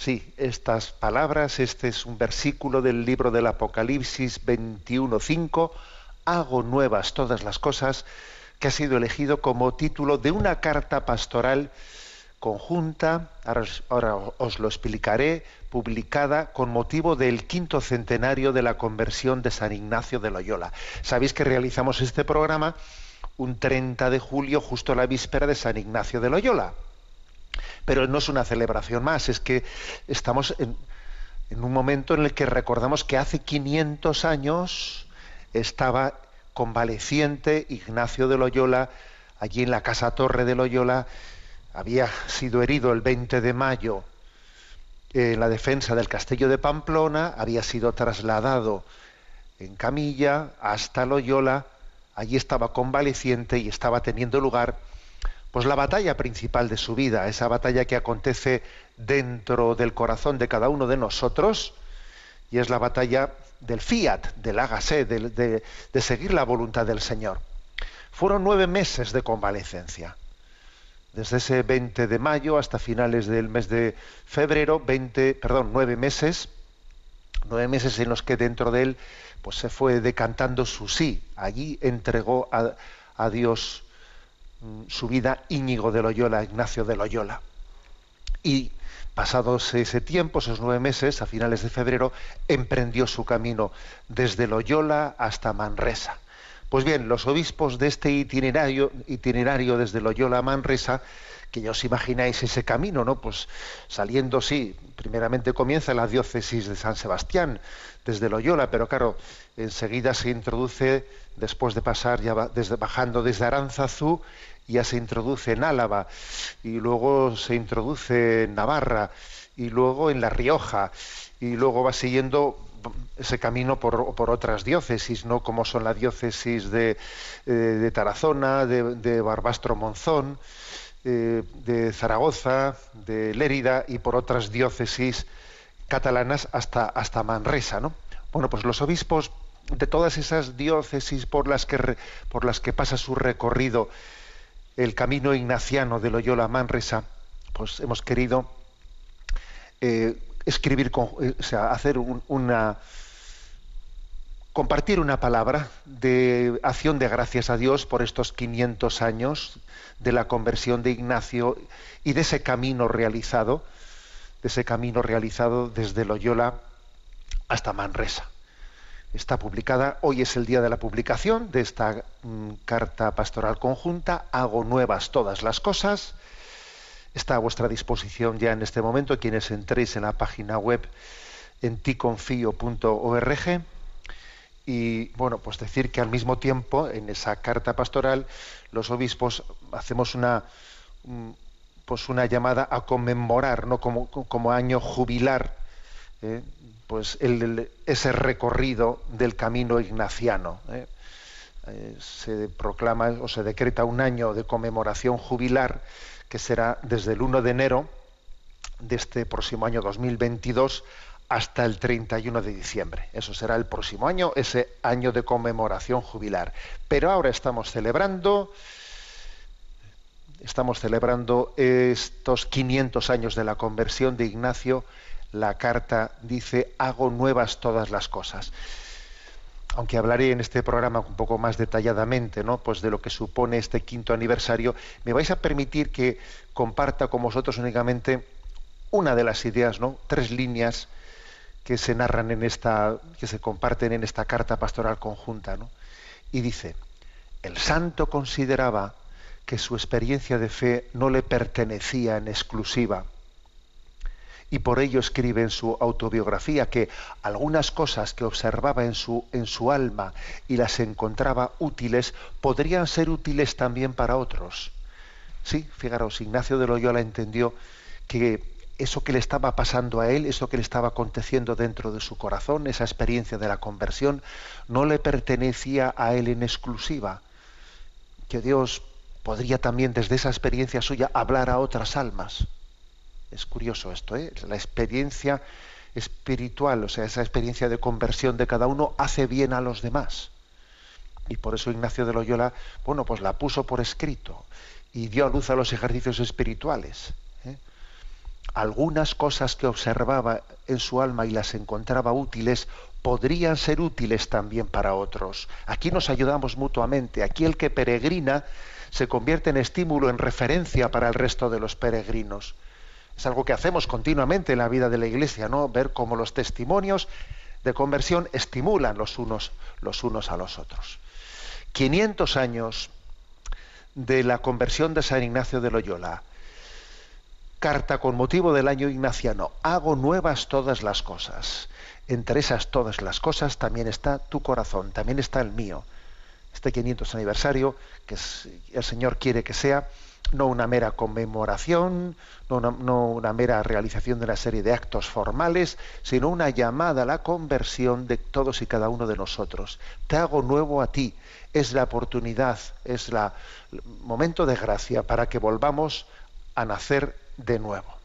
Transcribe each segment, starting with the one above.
Sí, estas palabras, este es un versículo del libro del Apocalipsis 21.5, hago nuevas todas las cosas, que ha sido elegido como título de una carta pastoral conjunta, ahora, os- lo explicaré, publicada con motivo del quinto centenario de la conversión de San Ignacio de Loyola. Sabéis que realizamos este programa un 30 de julio, justo la víspera de San Ignacio de Loyola. Pero no es una celebración más, es que estamos en, un momento en el que recordamos que hace 500 años estaba convaleciente Ignacio de Loyola allí en la Casa Torre de Loyola, había sido herido el 20 de mayo en la defensa del castillo de Pamplona, había sido trasladado en camilla hasta Loyola, allí estaba convaleciente y estaba teniendo lugar pues la batalla principal de su vida, esa batalla que acontece dentro del corazón de cada uno de nosotros, y es la batalla del fiat, del hágase, de, seguir la voluntad del Señor. Fueron nueve meses de convalecencia. Desde ese 20 de mayo hasta finales del mes de febrero, 20, perdón, nueve meses, nueve meses en los que dentro de él pues se fue decantando su sí. Allí entregó a, a Dios su vida Íñigo de Loyola, Ignacio de Loyola. Y pasados ese tiempo, esos nueve meses, a finales de febrero, emprendió su camino desde Loyola hasta Manresa. Pues bien, los obispos de este itinerario, itinerario desde Loyola a Manresa, que ya os imagináis ese camino, ¿no? Pues saliendo, sí, primeramente comienza en la diócesis de San Sebastián, desde Loyola, pero claro, enseguida se introduce, después de pasar, ya desde, bajando desde Aránzazu, ya se introduce en Álava, y luego se introduce en Navarra, y luego en La Rioja, y luego va siguiendo ese camino por, otras diócesis, ¿no? como son la diócesis de, eh, de Tarazona, de, Barbastro Monzón, eh, de Zaragoza, de Lérida y por otras diócesis catalanas hasta, hasta Manresa. ¿no? Bueno, pues los obispos de todas esas diócesis por las que, por las que pasa su recorrido el camino ignaciano de Loyola Manresa, pues hemos querido eh, escribir, con- eh, hacer un- una compartir una palabra de acción de gracias a Dios por estos 500 años de la conversión de Ignacio y de ese camino realizado, de ese camino realizado desde Loyola hasta Manresa. Está publicada, hoy es el día de la publicación de esta mm, carta pastoral conjunta, hago nuevas todas las cosas. Está a vuestra disposición ya en este momento quienes entréis en la página web en ticonfio.org y bueno, pues decir que al mismo tiempo en esa carta pastoral los obispos hacemos una mm, pues una llamada a conmemorar, no como, como año jubilar, eh, pues ese recorrido del camino ignaciano. Eh. Eh, se proclama o se decreta un año de conmemoración jubilar que será desde el 1 de enero de este próximo año 2022 hasta el 31 de diciembre. Eso será el próximo año, ese año de conmemoración jubilar. Pero ahora estamos celebrando estamos celebrando estos 500 años de la conversión de Ignacio. La carta dice, hago nuevas todas las cosas. Aunque hablaré en este programa un poco más detalladamente, ¿no? Pues de lo que supone este quinto aniversario, me vais a permitir que comparta con vosotros únicamente una de las ideas, ¿no? Tres líneas que se narran en esta, que se comparten en esta carta pastoral conjunta, ¿no? Y dice, el santo consideraba que su experiencia de fe no le pertenecía en exclusiva. Y por ello escribe en su autobiografía que algunas cosas que observaba en su, en su alma y las encontraba útiles podrían ser útiles también para otros. Sí, fijaros, Ignacio de Loyola entendió que eso que le estaba pasando a él, eso que le estaba aconteciendo dentro de su corazón, esa experiencia de la conversión, no le pertenecía a él en exclusiva. Que Dios podría también desde esa experiencia suya hablar a otras almas. Es curioso esto, ¿eh? La experiencia espiritual, o sea, esa experiencia de conversión de cada uno hace bien a los demás. Y por eso Ignacio de Loyola, bueno, pues la puso por escrito y dio a luz a los ejercicios espirituales algunas cosas que observaba en su alma y las encontraba útiles podrían ser útiles también para otros. Aquí nos ayudamos mutuamente. Aquí el que peregrina se convierte en estímulo, en referencia para el resto de los peregrinos. Es algo que hacemos continuamente en la vida de la Iglesia, ¿no? Ver cómo los testimonios de conversión estimulan los unos, los unos a los otros. 500 años de la conversión de San Ignacio de Loyola carta con motivo del año ignaciano. Hago nuevas todas las cosas. Entre esas todas las cosas también está tu corazón, también está el mío. Este 500 aniversario, que el Señor quiere que sea no una mera conmemoración, no una, mera realización de una serie de actos formales, sino una llamada a la conversión de todos y cada uno de nosotros. Te hago nuevo a ti. Es la oportunidad, es el momento de gracia para que volvamos a nacer de nuevo.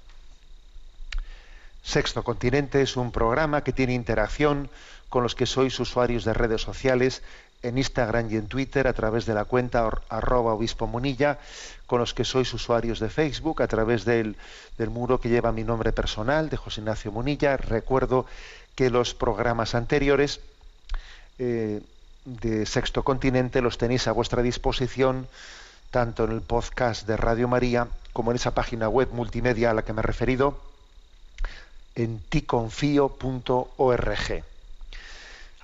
Sexto Continente es un programa que tiene interacción con los que sois usuarios de redes sociales en Instagram y en Twitter a través de la cuenta arroba obispo munilla, con los que sois usuarios de Facebook a través del, muro que lleva mi nombre personal, de José Ignacio Munilla. Recuerdo que los programas anteriores eh, de Sexto Continente los tenéis a vuestra disposición tanto en el podcast de Radio María como en esa página web multimedia a la que me he referido, en ticonfio.org.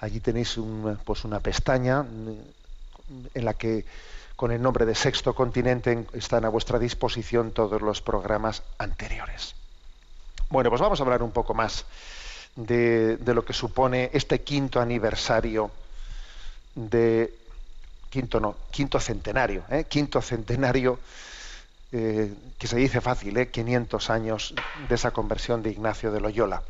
Allí tenéis pues una pestaña en la que con el nombre de Sexto Continente están a vuestra disposición todos los programas anteriores. Bueno, pues vamos a hablar un poco más de, de lo que supone este quinto aniversario de quinto no, quinto centenario, ¿eh? quinto centenario eh, que se dice fácil, ¿eh? 500 años de esa conversión de Ignacio de Loyola.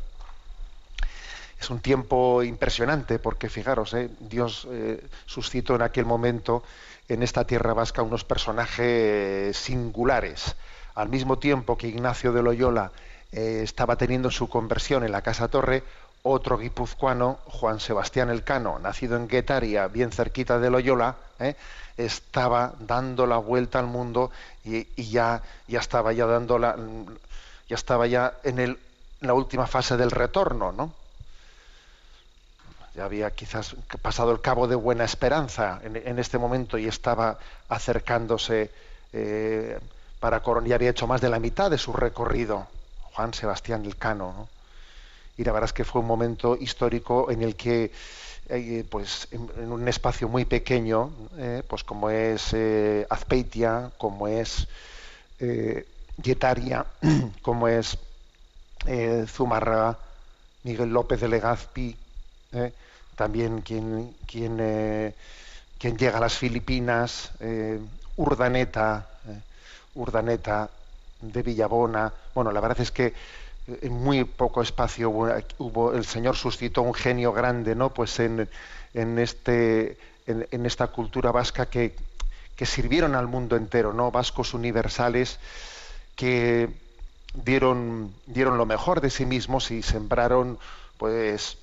Es un tiempo impresionante porque fijaros, ¿eh? Dios eh, suscitó en aquel momento en esta tierra vasca unos personajes singulares. Al mismo tiempo que Ignacio de Loyola estaba teniendo su conversión en la Casa Torre, otro guipuzcoano, Juan Sebastián Elcano, nacido en Guetaria, bien cerquita de Loyola, estaba dando la vuelta al mundo y, ya, ya estaba ya dando la, ya estaba ya en, el, la última fase del retorno, ¿no? Ya había quizás pasado el cabo de Buena Esperanza en, este momento y estaba acercándose eh, para coronar, ya había hecho más de la mitad de su recorrido, Juan Sebastián Elcano. ¿no? Y la verdad es que fue un momento histórico en el que, eh, pues, en, un espacio muy pequeño, eh, pues como es Azpeitia, como es Yetaria, como es Zumarraga, Miguel López de Legazpi, también quien, quien, quien llega a las Filipinas, Urdaneta, Urdaneta de Villabona. Bueno, la verdad es que en muy poco espacio hubo, hubo el Señor suscitó un genio grande, ¿no? Pues en, en este, en, en, esta cultura vasca que, que sirvieron al mundo entero, ¿no? Vascos universales que dieron, dieron lo mejor de sí mismos y sembraron, pues,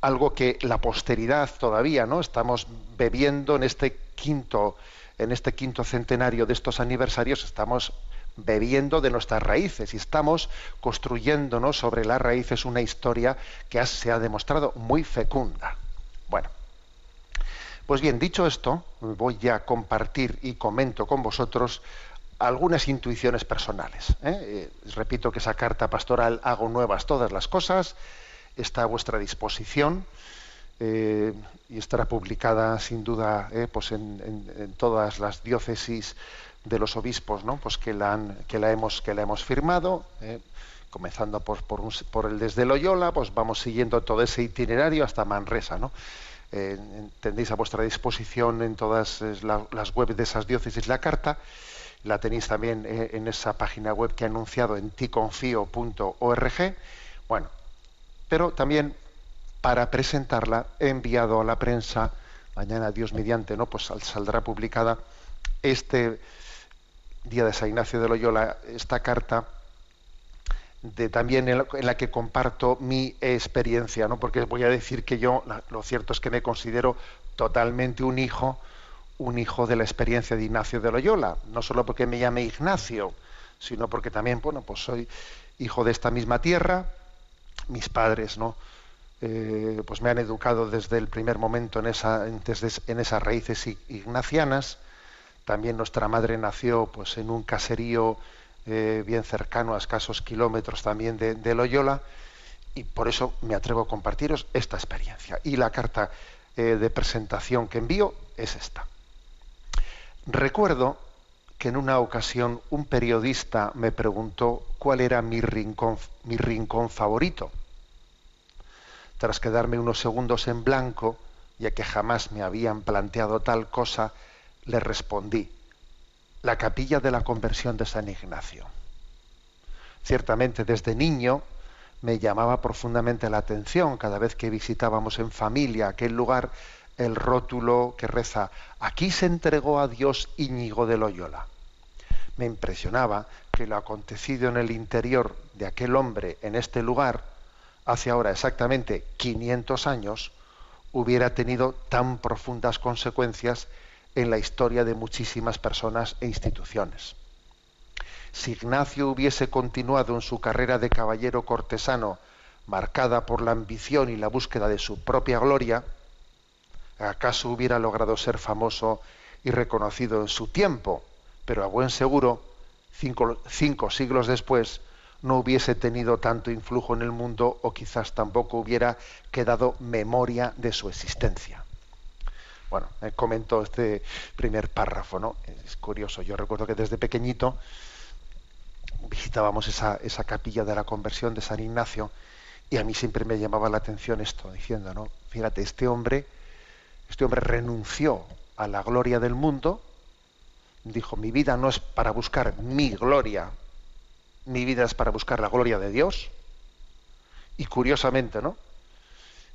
algo que la posteridad todavía, ¿no? Estamos bebiendo en este quinto en este quinto centenario de estos aniversarios estamos bebiendo de nuestras raíces y estamos construyéndonos sobre las raíces una historia que se ha demostrado muy fecunda. Bueno, pues bien, dicho esto, voy a compartir y comento con vosotros algunas intuiciones personales. ¿eh? Eh, repito que esa carta pastoral hago nuevas todas las cosas, está a vuestra disposición eh, y estará publicada sin duda eh, pues en, todas las diócesis de los obispos ¿no? pues que, la hemos, firmado, eh, comenzando por, el desde Loyola, pues vamos siguiendo todo ese itinerario hasta Manresa. ¿no? Tendréis a vuestra disposición en todas la, las webs de esas diócesis la carta, la tenéis también en esa página web que he anunciado en ticonfio.org. Bueno, pero también para presentarla he enviado a la prensa, mañana Dios mediante, ¿no? Pues saldrá publicada este día de San Ignacio de Loyola, esta carta de, también en la, que comparto mi experiencia, ¿no? porque voy a decir que yo, lo cierto es que me considero totalmente un hijo, un hijo de la experiencia de Ignacio de Loyola, no solo porque me llame Ignacio, sino porque también, bueno, pues soy hijo de esta misma tierra, mis padres, ¿no? Eh, pues me han educado desde el primer momento en, en esas raíces ignacianas. También nuestra madre nació pues, en un caserío eh, bien cercano a escasos kilómetros también de, de, Loyola y por eso me atrevo a compartiros esta experiencia. Y la carta eh, de presentación que envío es esta. Recuerdo que en una ocasión un periodista me preguntó cuál era mi rincón, mi rincón favorito tras quedarme unos segundos en blanco, ya que jamás me habían planteado tal cosa, le respondí, la capilla de la conversión de San Ignacio. Ciertamente desde niño me llamaba profundamente la atención cada vez que visitábamos en familia aquel lugar el rótulo que reza, aquí se entregó a Dios Íñigo de Loyola. Me impresionaba que lo acontecido en el interior de aquel hombre en este lugar hace ahora exactamente 500 años, hubiera tenido tan profundas consecuencias en la historia de muchísimas personas e instituciones. Si Ignacio hubiese continuado en su carrera de caballero cortesano, marcada por la ambición y la búsqueda de su propia gloria, ¿acaso hubiera logrado ser famoso y reconocido en su tiempo? Pero a buen seguro, cinco, cinco siglos después, no hubiese tenido tanto influjo en el mundo o quizás tampoco hubiera quedado memoria de su existencia. Bueno, me comentó este primer párrafo, ¿no? Es curioso. Yo recuerdo que desde pequeñito visitábamos esa, esa capilla de la conversión de San Ignacio y a mí siempre me llamaba la atención esto, diciendo, ¿no? Fíjate, este hombre, este hombre renunció a la gloria del mundo, dijo, mi vida no es para buscar mi gloria, mi vida es para buscar la gloria de Dios. Y curiosamente, ¿no?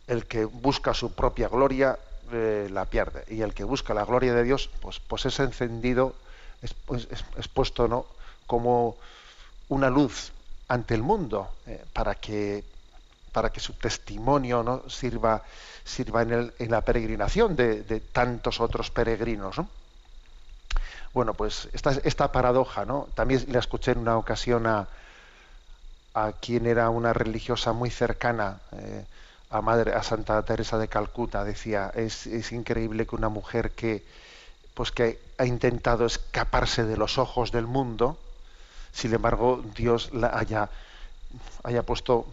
El que busca su propia gloria eh, la pierde. Y el que busca la gloria de Dios, pues, pues es encendido, es, pues, es, es puesto ¿no? como una luz ante el mundo eh, para que para que su testimonio ¿no? sirva sirva en, el, en la peregrinación de, de, tantos otros peregrinos. ¿no? Bueno, pues esta, esta paradoja, ¿no? También la escuché en una ocasión a, a quien era una religiosa muy cercana eh, a, madre, a Santa Teresa de Calcuta, decía, es, es increíble que una mujer que, pues que ha intentado escaparse de los ojos del mundo, sin embargo Dios la haya, haya puesto,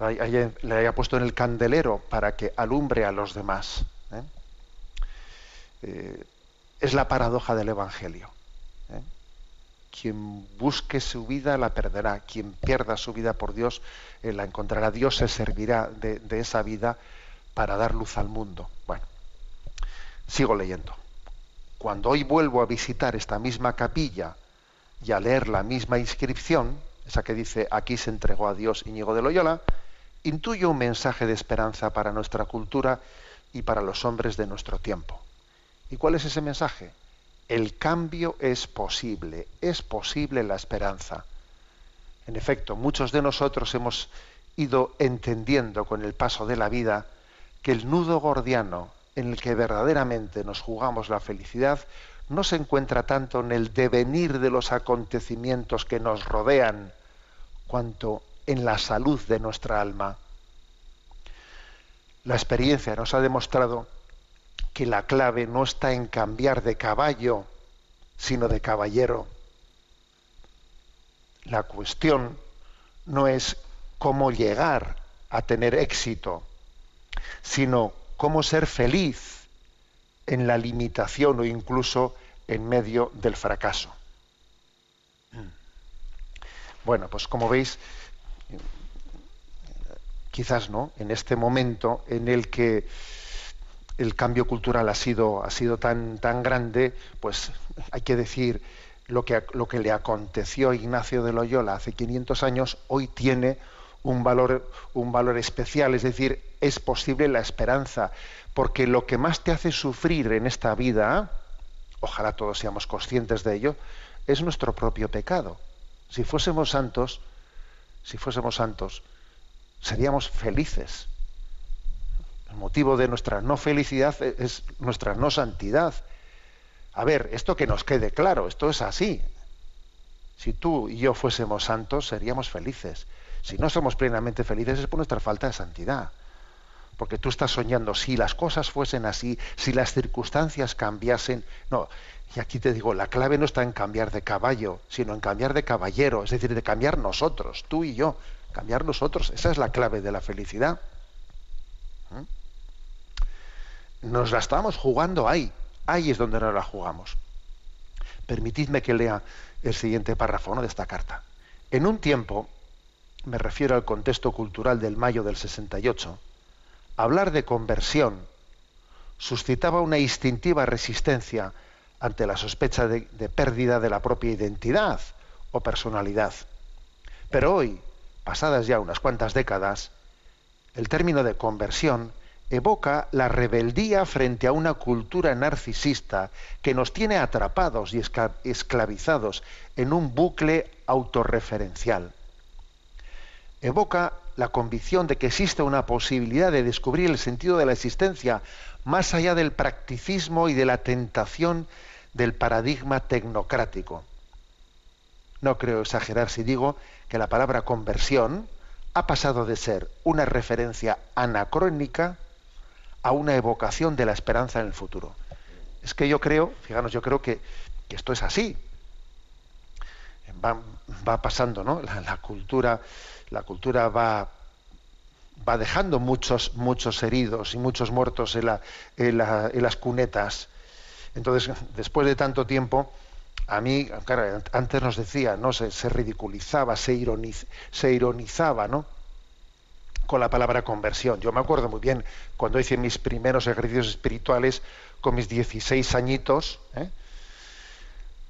le haya puesto en el candelero para que alumbre a los demás. ¿eh? Eh, es la paradoja del Evangelio. ¿eh? Quien busque su vida la perderá, quien pierda su vida por Dios eh, la encontrará. Dios se servirá de, de esa vida para dar luz al mundo. Bueno, sigo leyendo. Cuando hoy vuelvo a visitar esta misma capilla y a leer la misma inscripción, esa que dice aquí se entregó a Dios Íñigo de Loyola, intuyo un mensaje de esperanza para nuestra cultura y para los hombres de nuestro tiempo. ¿Y cuál es ese mensaje? El cambio es posible, es posible la esperanza. En efecto, muchos de nosotros hemos ido entendiendo con el paso de la vida que el nudo gordiano en el que verdaderamente nos jugamos la felicidad no se encuentra tanto en el devenir de los acontecimientos que nos rodean, cuanto en la salud de nuestra alma. La experiencia nos ha demostrado que la clave no está en cambiar de caballo, sino de caballero. La cuestión no es cómo llegar a tener éxito, sino cómo ser feliz en la limitación o incluso en medio del fracaso. Bueno, pues como veis, quizás no, en este momento en el que el cambio cultural ha sido, ha sido tan, tan grande, pues hay que decir lo que, lo que le aconteció a Ignacio de Loyola hace 500 años, hoy tiene un valor, un valor especial, es decir, es posible la esperanza, porque lo que más te hace sufrir en esta vida, ojalá todos seamos conscientes de ello, es nuestro propio pecado. Si fuésemos santos, si fuésemos santos, seríamos felices. El motivo de nuestra no felicidad es nuestra no santidad. A ver, esto que nos quede claro, esto es así. Si tú y yo fuésemos santos, seríamos felices. Si no somos plenamente felices es por nuestra falta de santidad. Porque tú estás soñando, si las cosas fuesen así, si las circunstancias cambiasen. No, y aquí te digo, la clave no está en cambiar de caballo, sino en cambiar de caballero, es decir, de cambiar nosotros, tú y yo, cambiar nosotros. Esa es la clave de la felicidad. Nos la estamos jugando ahí. Ahí es donde nos la jugamos. Permitidme que lea el siguiente párrafo de esta carta. En un tiempo, me refiero al contexto cultural del mayo del 68, hablar de conversión suscitaba una instintiva resistencia ante la sospecha de, de, pérdida de la propia identidad o personalidad. Pero hoy, pasadas ya unas cuantas décadas, el término de conversión evoca la rebeldía frente a una cultura narcisista que nos tiene atrapados y esclavizados en un bucle autorreferencial. Evoca la convicción de que existe una posibilidad de descubrir el sentido de la existencia más allá del practicismo y de la tentación del paradigma tecnocrático. No creo exagerar si digo que la palabra conversión ha pasado de ser una referencia anacrónica a una evocación de la esperanza en el futuro. Es que yo creo, fijaros, yo creo que, que esto es así. Va, va pasando, ¿no? La, cultura, la cultura va, va dejando muchos, muchos heridos y muchos muertos en, la, en, la, en las cunetas. Entonces, después de tanto tiempo, a mí, claro, antes nos decía, ¿no? Se, se ridiculizaba, se, se ironizaba, ¿no? Con la palabra conversión. Yo me acuerdo muy bien cuando hice mis primeros ejercicios espirituales con mis 16 añitos, ¿eh?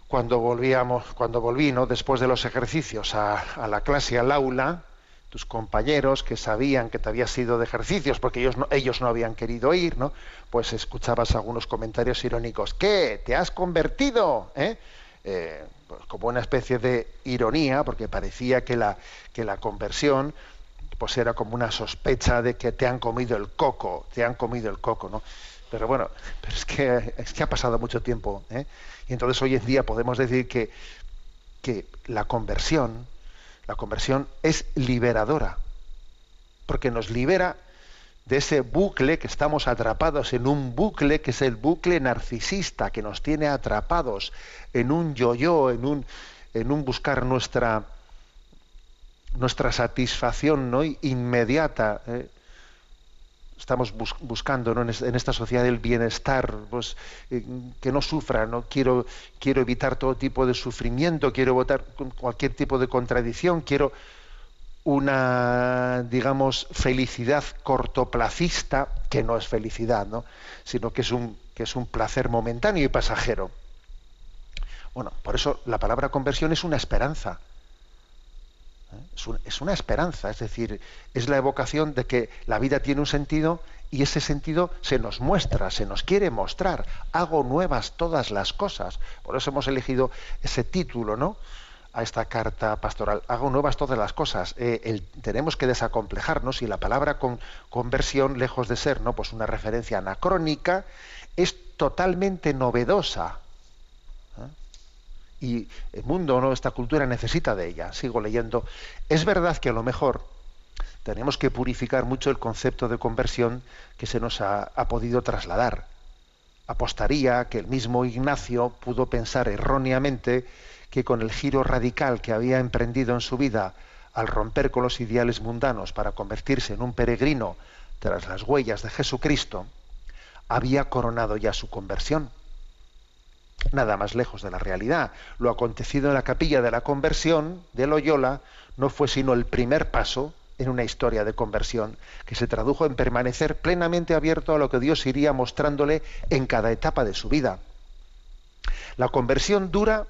cuando volvíamos, cuando volví, ¿no? después de los ejercicios a, la clase, al aula, tus compañeros que sabían que te habías ido de ejercicios porque ellos no, ellos no habían querido ir, ¿no? Pues escuchabas algunos comentarios irónicos. ¿Qué? ¿Te has convertido? ¿Eh? Eh, pues como una especie de ironía, porque parecía que la, que la conversión pues era como una sospecha de que te han comido el coco, te han comido el coco, ¿no? Pero bueno, pero es que, es que ha pasado mucho tiempo, ¿eh? Y entonces hoy en día podemos decir que, que la conversión, la conversión es liberadora, porque nos libera de ese bucle, que estamos atrapados en un bucle que es el bucle narcisista, que nos tiene atrapados en un yo-yo, en un, en un buscar nuestra, nuestra satisfacción ¿no? inmediata. ¿eh? Estamos bus- buscando ¿no? en, es- en esta sociedad el bienestar, pues, eh, que no sufra, ¿no? Quiero, quiero evitar todo tipo de sufrimiento, quiero evitar cualquier tipo de contradicción, quiero una, digamos, felicidad cortoplacista, que no es felicidad, ¿no? sino que es un, que es un placer momentáneo y pasajero. Bueno, por eso la palabra conversión es una esperanza. Es una esperanza, es decir, es la evocación de que la vida tiene un sentido y ese sentido se nos muestra, se nos quiere mostrar. Hago nuevas todas las cosas. Por eso hemos elegido ese título, ¿no? A esta carta pastoral. Hago nuevas todas las cosas. Eh, el- tenemos que desacomplejarnos y la palabra con, conversión, lejos de ser, ¿no? Pues una referencia anacrónica, es totalmente novedosa y el mundo, ¿no? esta cultura necesita de ella. Sigo leyendo. Es verdad que a lo mejor tenemos que purificar mucho el concepto de conversión que se nos ha, ha podido trasladar. Apostaría que el mismo Ignacio pudo pensar erróneamente que con el giro radical que había emprendido en su vida al romper con los ideales mundanos para convertirse en un peregrino tras las huellas de Jesucristo, había coronado ya su conversión nada más lejos de la realidad. Lo acontecido en la capilla de la conversión de Loyola no fue sino el primer paso en una historia de conversión que se tradujo en permanecer plenamente abierto a lo que Dios iría mostrándole en cada etapa de su vida. La conversión dura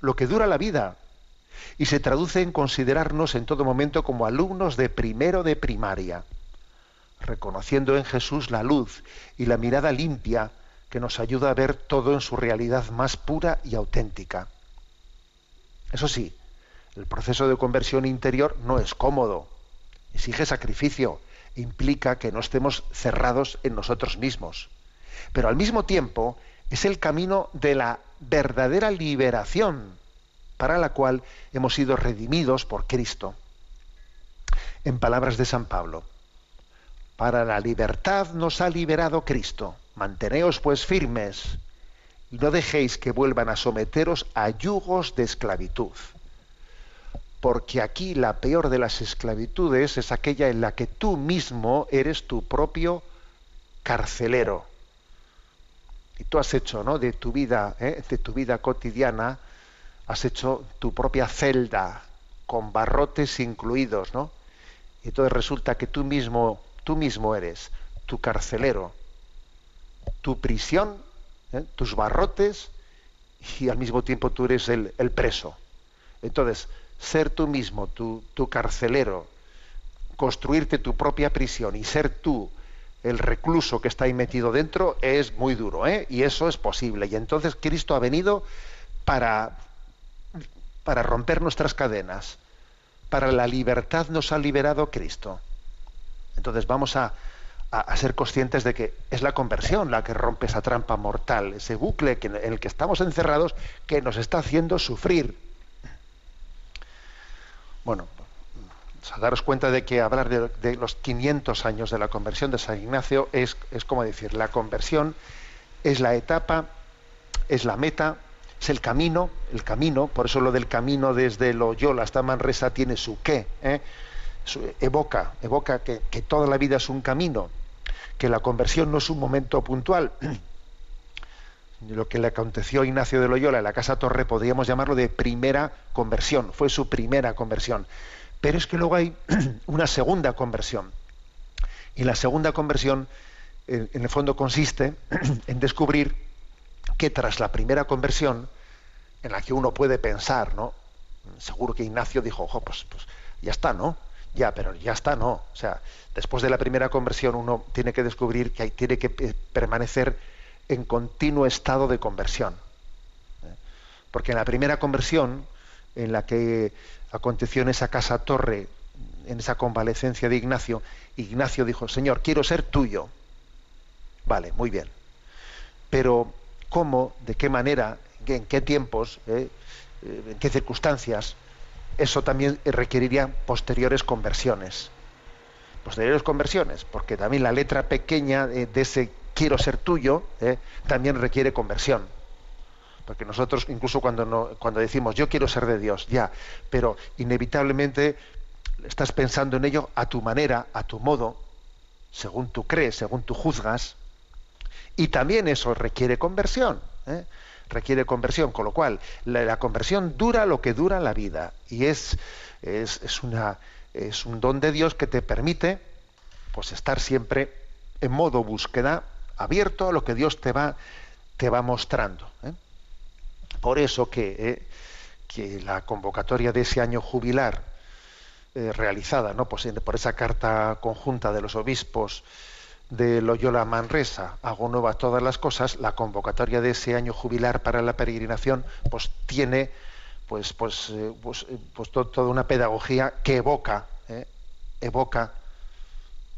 lo que dura la vida y se traduce en considerarnos en todo momento como alumnos de primero de primaria, reconociendo en Jesús la luz y la mirada limpia que nos ayuda a ver todo en su realidad más pura y auténtica. Eso sí, el proceso de conversión interior no es cómodo, exige sacrificio, implica que no estemos cerrados en nosotros mismos. Pero al mismo tiempo es el camino de la verdadera liberación para la cual hemos sido redimidos por Cristo. En palabras de San Pablo, para la libertad nos ha liberado Cristo. Manteneos pues firmes y no dejéis que vuelvan a someteros a yugos de esclavitud. Porque aquí la peor de las esclavitudes es aquella en la que tú mismo eres tu propio carcelero. Y tú has hecho, ¿no? De tu vida, ¿eh? de tu vida cotidiana, has hecho tu propia celda con barrotes incluidos, ¿no? Y entonces resulta que tú mismo, tú mismo eres tu carcelero, tu prisión, ¿eh? tus barrotes y al mismo tiempo tú eres el, el preso. Entonces, ser tú mismo, tu, tu, carcelero, construirte tu propia prisión y ser tú el recluso que está ahí metido dentro es muy duro, ¿eh? Y eso es posible. Y entonces Cristo ha venido para, para romper nuestras cadenas. Para la libertad nos ha liberado Cristo. Entonces vamos a, a, ser conscientes de que es la conversión la que rompe esa trampa mortal, ese bucle en el que estamos encerrados que nos está haciendo sufrir. Bueno, a daros cuenta de que hablar de, los 500 años de la conversión de San Ignacio es, es como decir, la conversión es la etapa, es la meta, es el camino, el camino, por eso lo del camino desde Loyola hasta Manresa tiene su qué, ¿eh? evoca, evoca que, que toda la vida es un camino, que la conversión no es un momento puntual. Lo que le aconteció a Ignacio de Loyola en la Casa Torre podríamos llamarlo de primera conversión, fue su primera conversión. Pero es que luego hay una segunda conversión. Y la segunda conversión, en el fondo, consiste en descubrir que tras la primera conversión, en la que uno puede pensar, ¿no? Seguro que Ignacio dijo, ojo, pues, pues ya está, ¿no? Ya, pero ya está, no. O sea, después de la primera conversión uno tiene que descubrir que hay, tiene que permanecer en continuo estado de conversión. Porque en la primera conversión, en la que aconteció en esa casa torre, en esa convalecencia de Ignacio, Ignacio dijo, Señor, quiero ser tuyo. Vale, muy bien. Pero, ¿cómo, de qué manera, en qué tiempos, eh, en qué circunstancias? Eso también requeriría posteriores conversiones. posteriores conversiones, porque también la letra pequeña de, de ese quiero ser tuyo ¿eh? también requiere conversión. Porque nosotros, incluso cuando, no, cuando decimos yo quiero ser de Dios, ya, pero inevitablemente estás pensando en ello a tu manera, a tu modo, según tú crees, según tú juzgas, y también eso requiere conversión. ¿eh? Requiere conversión, con lo cual la, conversión dura lo que dura la vida y es, es, es, una, es un don de Dios que te permite pues, estar siempre en modo búsqueda, abierto a lo que Dios te va, te va mostrando. ¿eh? Por eso que, eh, que, la convocatoria de ese año jubilar eh, realizada ¿no? pues, por esa carta conjunta de los obispos de Loyola Manresa, hago nuevas todas las cosas, la convocatoria de ese año jubilar para la peregrinación, pues tiene pues, pues, eh, pues, pues to, toda una pedagogía que evoca, eh, evoca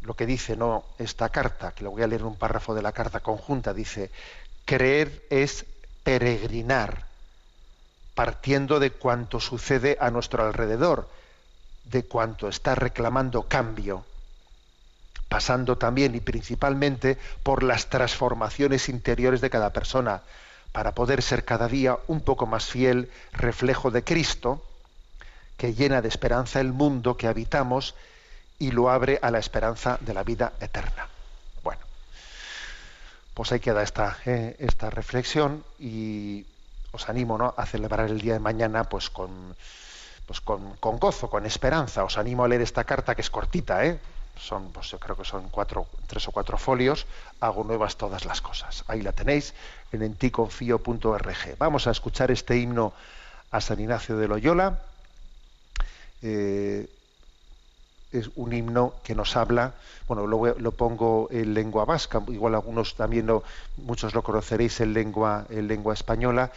lo que dice no esta carta, que lo voy a leer en un párrafo de la carta conjunta, dice, creer es peregrinar, partiendo de cuanto sucede a nuestro alrededor, de cuanto está reclamando cambio pasando también y principalmente por las transformaciones interiores de cada persona, para poder ser cada día un poco más fiel reflejo de Cristo, que llena de esperanza el mundo que habitamos y lo abre a la esperanza de la vida eterna. Bueno, pues ahí queda esta, eh, esta reflexión y os animo ¿no? a celebrar el día de mañana pues con, pues con, con gozo, con esperanza. Os animo a leer esta carta que es cortita, ¿eh? Son, pues yo creo que son cuatro, tres o cuatro folios, hago nuevas todas las cosas. Ahí la tenéis en enticonfío.org. Vamos a escuchar este himno a San Ignacio de Loyola. Eh, es un himno que nos habla, bueno, lo, lo, pongo en lengua vasca, igual algunos también lo, muchos lo conoceréis en lengua, en lengua española,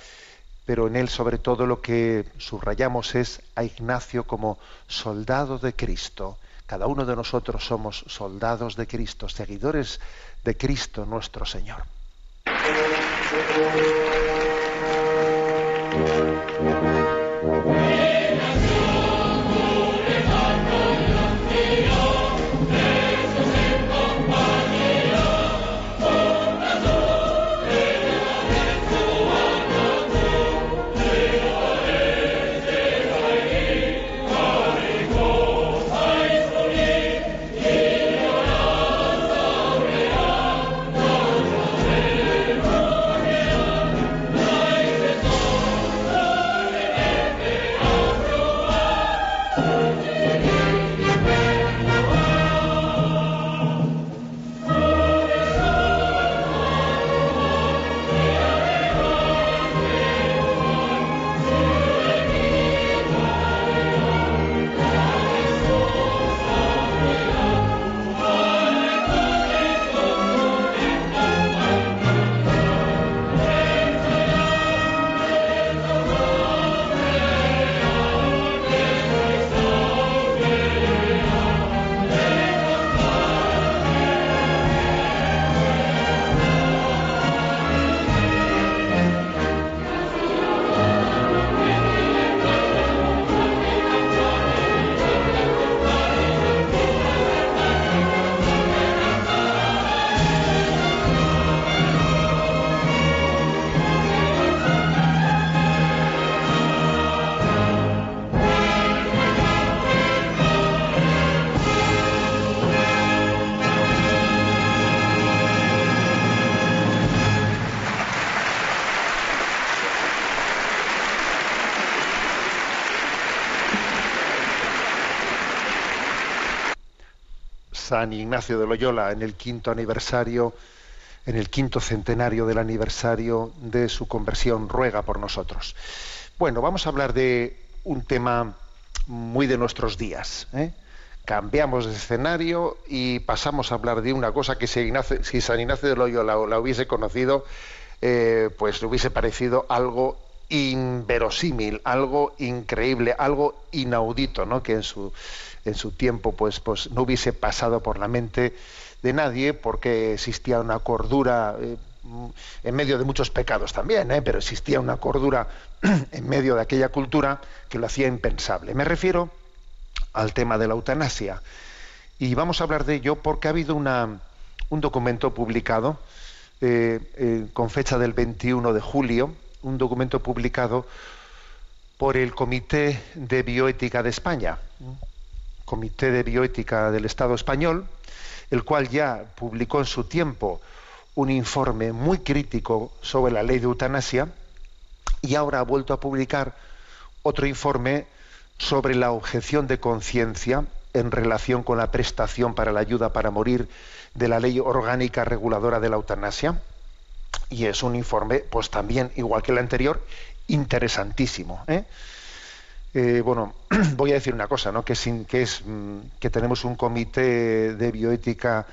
pero en él sobre todo lo que subrayamos es a Ignacio como soldado de Cristo, cada uno de nosotros somos soldados de Cristo, seguidores de Cristo nuestro Señor. San Ignacio de Loyola en el quinto aniversario, en el quinto centenario del aniversario de su conversión, ruega por nosotros. Bueno, vamos a hablar de un tema muy de nuestros días. ¿eh? Cambiamos de escenario y pasamos a hablar de una cosa que si, San Ignacio de Loyola la hubiese conocido, eh, pues le hubiese parecido algo inverosímil, algo increíble, algo inaudito, ¿no? Que en su en su tiempo pues, pues no hubiese pasado por la mente de nadie porque existía una cordura eh, en medio de muchos pecados también, ¿eh? pero existía una cordura en medio de aquella cultura que lo hacía impensable. Me refiero al tema de la eutanasia. Y vamos a hablar de ello porque ha habido una, un documento publicado eh, eh, con fecha del 21 de julio, un documento publicado por el Comité de Bioética de España, Comité de Bioética del Estado español, el cual ya publicó en su tiempo un informe muy crítico sobre la ley de eutanasia y ahora ha vuelto a publicar otro informe sobre la objeción de conciencia en relación con la prestación para la ayuda para morir de la ley orgánica reguladora de la eutanasia. Y es un informe, pues también, igual que el anterior, interesantísimo. ¿eh? Eh, bueno, voy a decir una cosa, ¿no? que, sin, que, es, mm, que tenemos un comité de bioética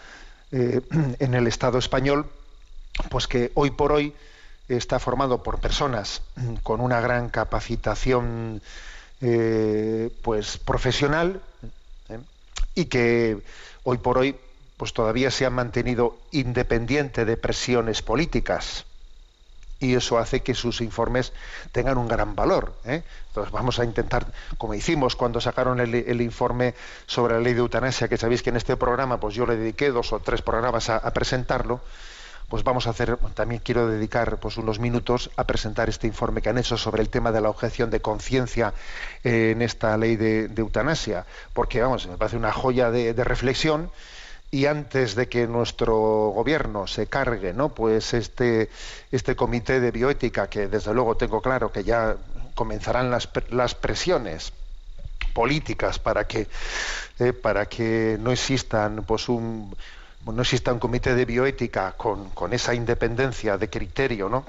eh, en el Estado español, pues que hoy por hoy está formado por personas con una gran capacitación pues profesional y que hoy por hoy pues todavía se han mantenido independiente de presiones políticas y eso hace que sus informes tengan un gran valor. ¿eh? Entonces vamos a intentar, como hicimos cuando sacaron el, informe sobre la ley de eutanasia, que sabéis que en este programa pues yo le dediqué dos o tres programas a, presentarlo, pues vamos a hacer, también quiero dedicar pues unos minutos a presentar este informe que han hecho sobre el tema de la objeción de conciencia en esta ley de, eutanasia, porque vamos, me parece una joya de reflexión y antes de que nuestro gobierno se cargue no pues este este comité de bioética que desde luego tengo claro que ya comenzarán las, las presiones políticas para que eh, para que no existan pues un no exista un comité de bioética con, con esa independencia de criterio no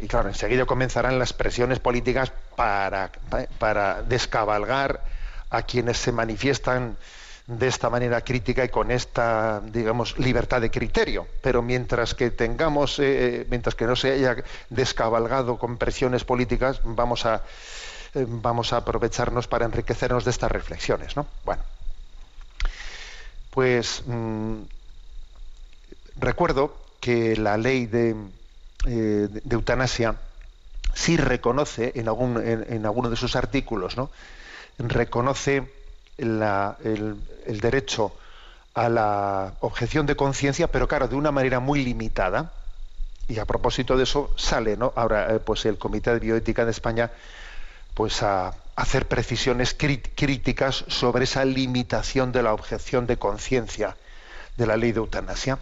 y claro enseguida comenzarán las presiones políticas para para descabalgar a quienes se manifiestan de esta manera crítica y con esta, digamos, libertad de criterio. Pero mientras que tengamos, eh, mientras que no se haya descabalgado con presiones políticas, vamos a, eh, vamos a aprovecharnos para enriquecernos de estas reflexiones, ¿no? Bueno, pues mm, recuerdo que la ley de, eh, de eutanasia sí reconoce en, algún, en, en alguno de sus artículos, ¿no? reconoce el, derecho a la objeción de conciencia, pero claro, de una manera muy limitada. Y a propósito de eso sale, ¿no? Ahora, eh, pues el Comité de Bioética de España, pues a hacer precisiones críticas sobre esa limitación de la objeción de conciencia de la ley de eutanasia.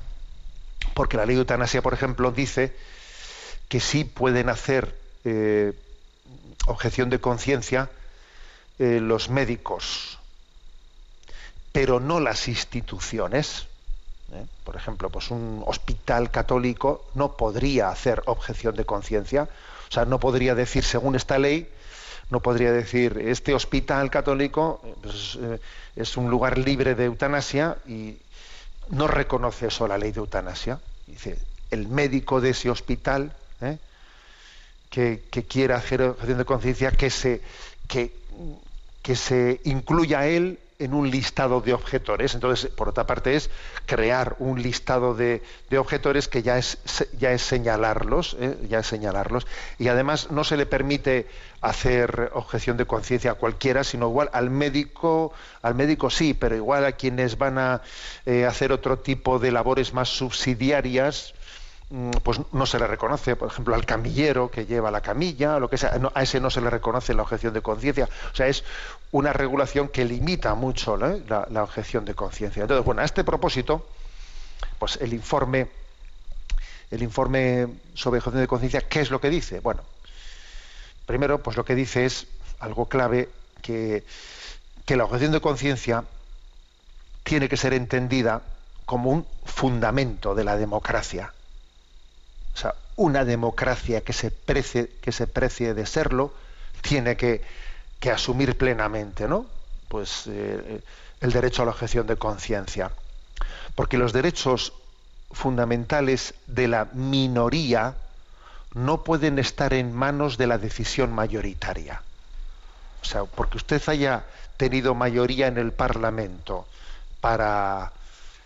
Porque la ley de eutanasia, por ejemplo, dice que sí pueden hacer eh, objeción de conciencia eh, los médicos, pero no las instituciones. ¿eh? Por ejemplo, pues un hospital católico no podría hacer objeción de conciencia, o sea, no podría decir, según esta ley, no podría decir, este hospital católico pues, eh, es un lugar libre de eutanasia y no reconoce eso la ley de eutanasia. Dice, el médico de ese hospital ¿eh? que, quiera hacer objeción de conciencia, que se, que, que se incluya él en un listado de objetores. Entonces, por otra parte, es crear un listado de, objetores que ya es, ya es señalarlos, ¿eh? ya es señalarlos. Y además no se le permite hacer objeción de conciencia a cualquiera, sino igual al médico, al médico sí, pero igual a quienes van a eh, hacer otro tipo de labores más subsidiarias, pues no se le reconoce, por ejemplo, al camillero que lleva la camilla, lo que sea, a ese no se le reconoce la objeción de conciencia. O sea, es una regulación que limita mucho la, objeción de conciencia. Entonces, bueno, a este propósito, pues el informe, el informe sobre objeción de conciencia, ¿qué es lo que dice? Bueno, primero, pues lo que dice es algo clave que, que la objeción de conciencia tiene que ser entendida como un fundamento de la democracia o sea, una democracia que se precie, que se precie de serlo tiene que, asumir plenamente, ¿no? Pues eh, el derecho a la objeción de conciencia. Porque los derechos fundamentales de la minoría no pueden estar en manos de la decisión mayoritaria. O sea, porque usted haya tenido mayoría en el Parlamento para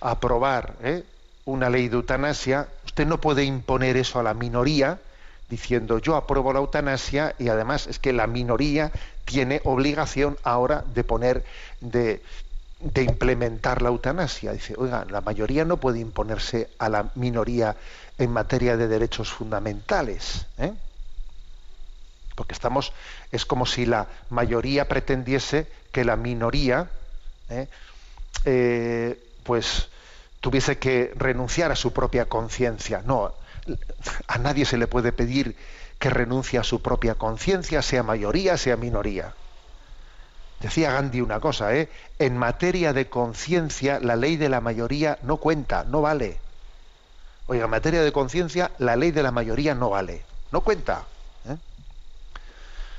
aprobar ¿eh? una ley de eutanasia, usted no puede imponer eso a la minoría diciendo yo apruebo la eutanasia y además es que la minoría tiene obligación ahora de poner de, implementar la eutanasia. Dice, oiga, la mayoría no puede imponerse a la minoría en materia de derechos fundamentales. ¿eh? Porque estamos, es como si la mayoría pretendiese que la minoría ¿eh? Eh, pues tuviese que renunciar a su propia conciencia. No, a nadie se le puede pedir que renuncie a su propia conciencia, sea mayoría, sea minoría. Decía Gandhi una cosa, ¿eh? en materia de conciencia la ley de la mayoría no cuenta, no vale. Oiga, en materia de conciencia la ley de la mayoría no vale, no cuenta. ¿eh?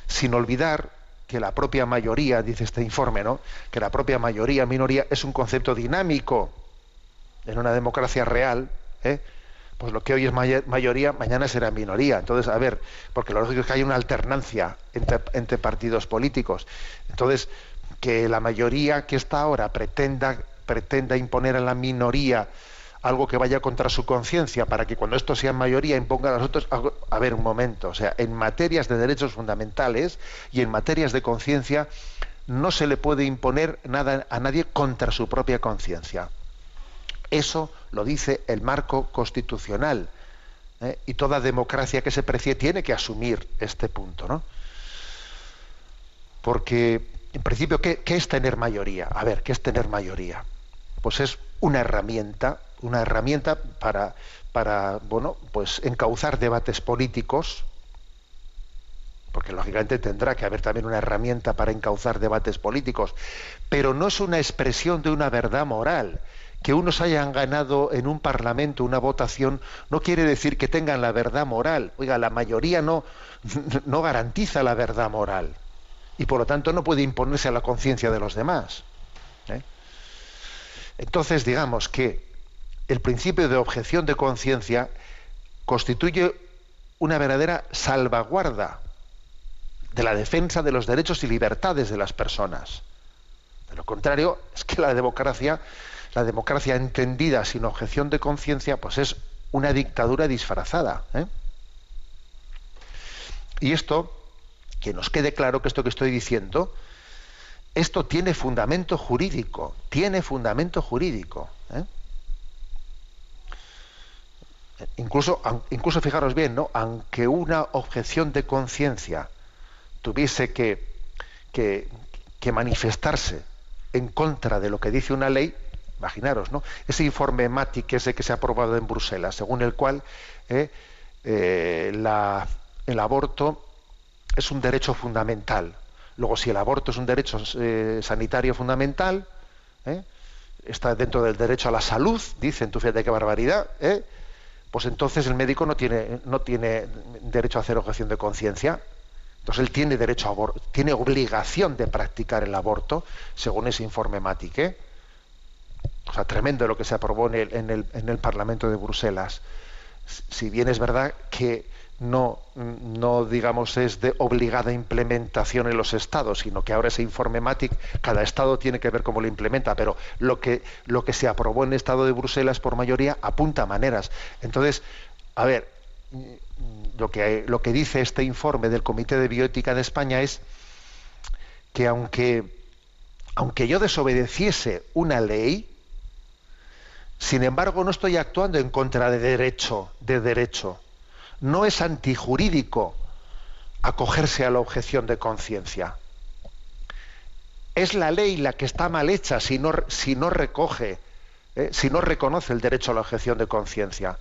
Sin olvidar que la propia mayoría, dice este informe, ¿no? que la propia mayoría, minoría, es un concepto dinámico en una democracia real. ¿eh? pues lo que hoy es mayoría, mañana será minoría. Entonces, a ver, porque lo lógico es que hay una alternancia entre, partidos políticos. Entonces, que la mayoría que está ahora pretenda, pretenda imponer a la minoría algo que vaya contra su conciencia para que cuando esto sea mayoría imponga a los otros. A ver, un momento. O sea, en materias de derechos fundamentales y en materias de conciencia no se le puede imponer nada a nadie contra su propia conciencia. Eso lo dice el marco constitucional. ¿eh? Y toda democracia que se precie tiene que asumir este punto. ¿no? Porque, en principio, ¿qué, es tener mayoría? A ver, ¿qué es tener mayoría? Pues es una herramienta, una herramienta para, para bueno, pues encauzar debates políticos, porque lógicamente tendrá que haber también una herramienta para encauzar debates políticos, pero no es una expresión de una verdad moral, que unos hayan ganado en un parlamento una votación no quiere decir que tengan la verdad moral. Oiga, la mayoría no, no garantiza la verdad moral y por lo tanto no puede imponerse a la conciencia de los demás. ¿eh? Entonces, digamos que el principio de objeción de conciencia constituye una verdadera salvaguarda de la defensa de los derechos y libertades de las personas. De lo contrario, es que la democracia la democracia entendida sin objeción de conciencia, pues es una dictadura disfrazada. ¿eh? Y esto, que nos quede claro que esto que estoy diciendo, esto tiene fundamento jurídico, tiene fundamento jurídico. ¿eh? Incluso, incluso fijaros bien, ¿no? aunque una objeción de conciencia tuviese que, que, que manifestarse en contra de lo que dice una ley, Imaginaros, ¿no? Ese informe MATIC ese que se ha aprobado en Bruselas, según el cual eh, eh, el aborto es un derecho fundamental. Luego, si el aborto es un derecho eh, sanitario fundamental, está dentro del derecho a la salud, dicen, tú fíjate qué barbaridad, pues entonces el médico no tiene, no tiene derecho a hacer objeción de conciencia. Entonces él tiene derecho a tiene obligación de practicar el aborto, según ese informe MATIC. O sea, tremendo lo que se aprobó en el, en el, Parlamento de Bruselas. Si bien es verdad que no, no, digamos, es de obligada implementación en los estados, sino que ahora ese informe MATIC, cada estado tiene que ver cómo lo implementa, pero lo que, lo que se aprobó en el estado de Bruselas por mayoría apunta maneras. Entonces, a ver, lo que, dice este informe del Comité de Bioética de España es que aunque, aunque yo desobedeciese una ley, sin embargo, no estoy actuando en contra de derecho, de derecho. No es antijurídico acogerse a la objeción de conciencia. Es la ley la que está mal hecha si no, si no recoge, eh, si no reconoce el derecho a la objeción de conciencia.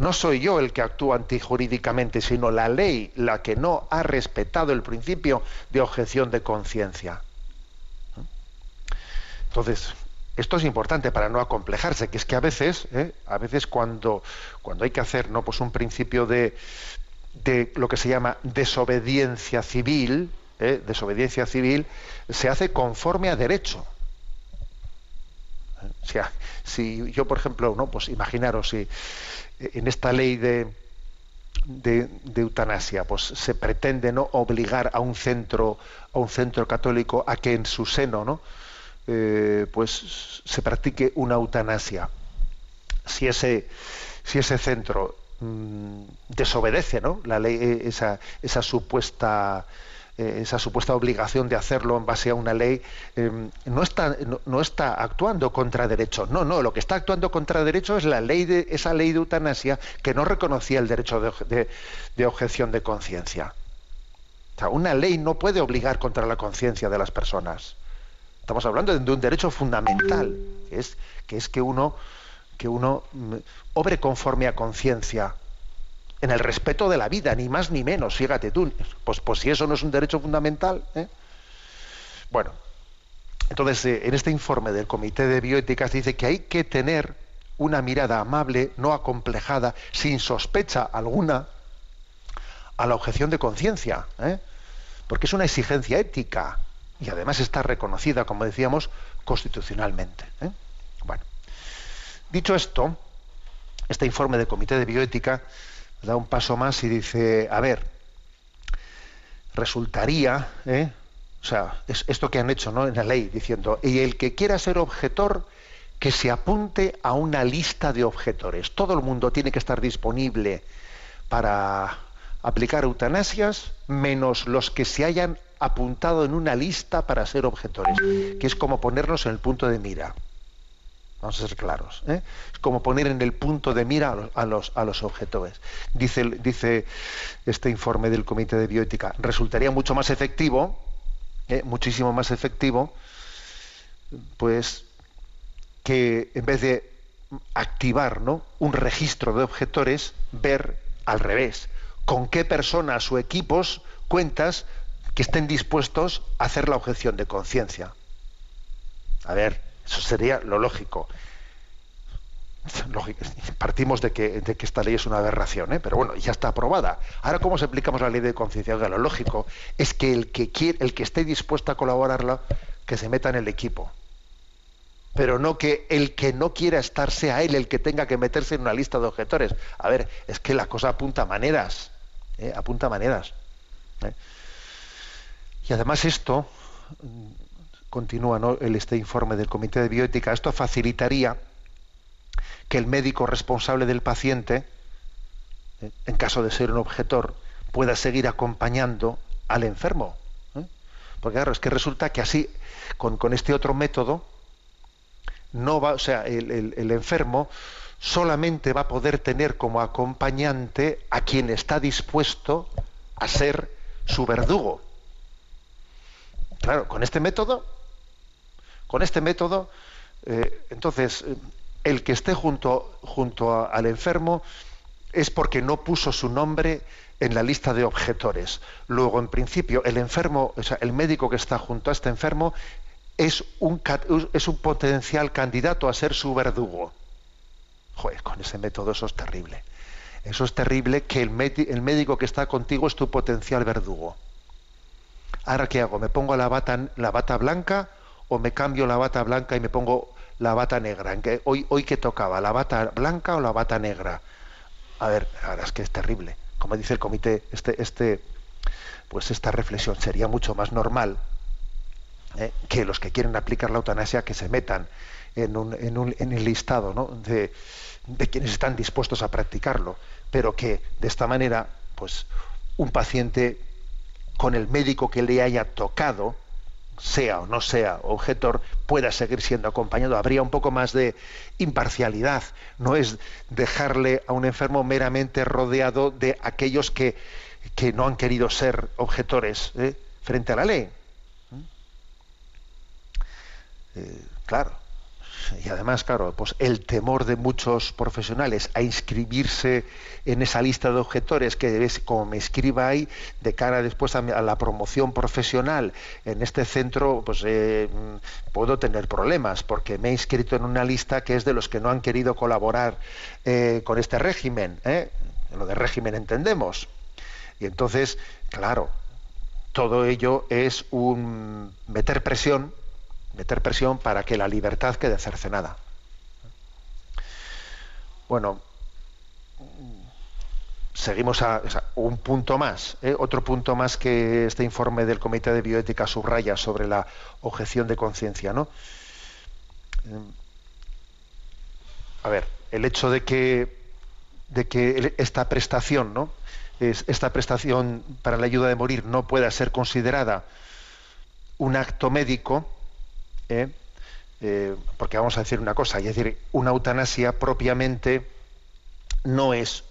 No soy yo el que actúa antijurídicamente, sino la ley la que no ha respetado el principio de objeción de conciencia. Entonces, esto es importante para no acomplejarse, que es que a veces, ¿eh? a veces cuando, cuando hay que hacer ¿no? pues un principio de, de lo que se llama desobediencia civil, ¿eh? desobediencia civil, se hace conforme a derecho. O sea, si yo, por ejemplo, no, pues imaginaros si en esta ley de, de, eutanasia, pues se pretende no obligar a un centro, a un centro católico a que en su seno, ¿no? Eh, pues se practique una eutanasia. Si ese, si ese centro mm, desobedece ¿no? la ley, eh, esa, esa supuesta esa supuesta obligación de hacerlo en base a una ley, eh, no, está, no, está actuando contra derecho. No, no, lo que está actuando contra derecho es la ley de, esa ley de eutanasia que no reconocía el derecho de, de objeción de conciencia. O sea, una ley no puede obligar contra la conciencia de las personas. Estamos hablando de un derecho fundamental, que es que, es que uno, que uno mm, obre conforme a conciencia, en el respeto de la vida, ni más ni menos, fíjate tú, pues, pues si eso no es un derecho fundamental. ¿eh? Bueno, entonces eh, en este informe del Comité de Bioéticas dice que hay que tener una mirada amable, no acomplejada, sin sospecha alguna, a la objeción de conciencia, ¿eh? porque es una exigencia ética y además está reconocida, como decíamos, constitucionalmente. Bueno, dicho esto, este informe del Comité de Bioética da un paso más y dice, a ver, resultaría, ¿eh? o sea, es esto que han hecho ¿no? en la ley, diciendo, y el que quiera ser objetor, que se apunte a una lista de objetores. Todo el mundo tiene que estar disponible para aplicar eutanasias, menos los que se hayan apuntado en una lista para ser objetores, que es como ponernos en el punto de mira. Vamos a ser claros. ¿eh? Es como poner en el punto de mira a los, a los, objetores. Dice, dice, este informe del Comité de Bioética, resultaría mucho más efectivo, ¿eh? muchísimo más efectivo, pues que en vez de activar ¿no? un registro de objetores, ver al revés, con qué personas o equipos cuentas que estén dispuestos a hacer la objeción de conciencia. A ver, eso sería lo lógico. Partimos de que, de que, esta ley es una aberración, ¿eh? pero bueno, ya está aprobada. Ahora, ¿cómo se aplicamos la ley de conciencia? Lo lógico es que el que, quiere, el que esté dispuesto a colaborarla, que se meta en el equipo. Pero no que el que no quiera estar sea él el que tenga que meterse en una lista de objetores. A ver, es que la cosa apunta a maneras. ¿eh? Apunta a maneras. ¿eh? Y además esto, continúa el, este informe del Comité de Bioética, esto facilitaría que el médico responsable del paciente, en caso de ser un objetor, pueda seguir acompañando al enfermo. ¿eh? Porque claro, es que resulta que así, con, este otro método, no va, o sea, el, el enfermo solamente va a poder tener como acompañante a quien está dispuesto a ser su verdugo. Claro, con este método con este método, eh, entonces, el que esté junto, junto al enfermo es porque no puso su nombre en la lista de objetores. Luego, en principio, el enfermo, o sea, el médico que está junto a este enfermo es un, es un potencial candidato a ser su verdugo. Joder, con ese método eso es terrible. Eso es terrible que el, el médico que está contigo es tu potencial verdugo. Ahora, ¿qué hago? ¿Me pongo la bata, la bata blanca o me cambio la bata blanca y me pongo la bata negra. ¿En que, hoy, hoy que tocaba, la bata blanca o la bata negra. A ver, ahora es que es terrible. Como dice el comité, este, este, pues esta reflexión sería mucho más normal ¿eh? que los que quieren aplicar la eutanasia que se metan en, un, en, un, en el listado ¿no? de, de quienes están dispuestos a practicarlo, pero que de esta manera, pues un paciente con el médico que le haya tocado, sea o no sea objetor, pueda seguir siendo acompañado. Habría un poco más de imparcialidad. No es dejarle a un enfermo meramente rodeado de aquellos que, que no han querido ser objetores ¿eh? frente a la ley. ¿Mm? Eh, claro, y además, claro, pues el temor de muchos profesionales a inscribirse en esa lista de objetores que es como me escriba ahí de cara después a, la promoción profesional en este centro, pues eh, puedo tener problemas porque me he inscrito en una lista que es de los que no han querido colaborar eh, con este régimen. ¿eh? Lo de régimen entendemos. Y entonces, claro, todo ello es un meter presión meter presión para que la libertad quede cercenada. Bueno, seguimos a, un punto más, ¿eh? otro punto más que este informe del Comité de Bioética subraya sobre la objeción de conciencia, ¿no? A ver, el hecho de que, de que esta prestación, ¿no? es- esta prestación para la ayuda de morir no pueda ser considerada un acto médico, ¿eh? Eh, porque vamos a decir una cosa, es decir, una eutanasia propiamente no es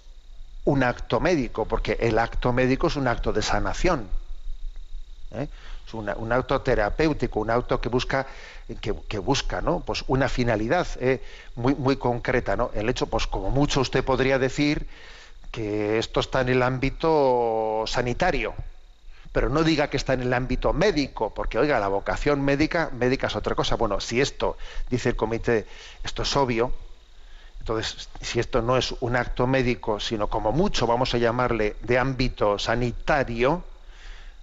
un acto médico, porque el acto médico es un acto de sanación. ¿eh? Es un acto terapéutico, un acto que busca, que, busca ¿no? pues una finalidad muy, muy concreta. ¿no? El hecho, pues como mucho usted podría decir que esto está en el ámbito sanitario, pero no diga que está en el ámbito médico, porque oiga, la vocación médica, médica es otra cosa. Bueno, si esto, dice el comité, esto es obvio, entonces, si esto no es un acto médico, sino como mucho vamos a llamarle de ámbito sanitario,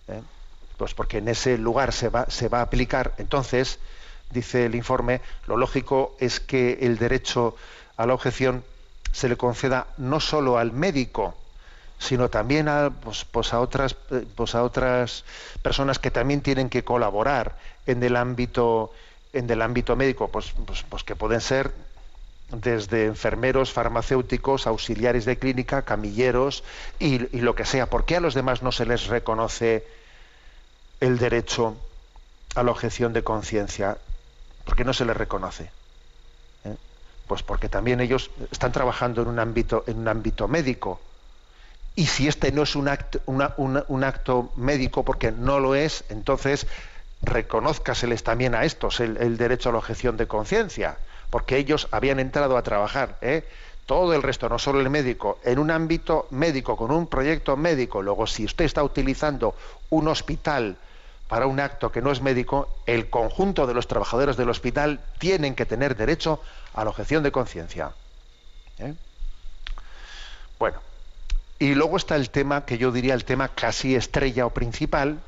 ¿eh? pues porque en ese lugar se va, se va a aplicar, entonces, dice el informe, lo lógico es que el derecho a la objeción se le conceda no solo al médico, sino también a, pues, pues pues a otras personas que también tienen que colaborar en el ámbito en el ámbito médico, pues, que pueden ser desde enfermeros, farmacéuticos, auxiliares de clínica, camilleros y, y lo que sea. ¿Por qué a los demás no se les reconoce el derecho a la objeción de conciencia? ¿Por qué no se les reconoce? ¿Eh? Pues porque también ellos están trabajando en un ámbito, en un ámbito médico. Y si este no es un acto, médico, porque no lo es, entonces reconózcaseles también a estos el, el derecho a la objeción de conciencia, porque ellos habían entrado a trabajar, ¿eh? todo el resto, no solo el médico, en un ámbito médico, con un proyecto médico. Luego, si usted está utilizando un hospital para un acto que no es médico, el conjunto de los trabajadores del hospital tienen que tener derecho a la objeción de conciencia. ¿eh? Bueno, y luego está el tema que yo diría el tema casi estrella o principal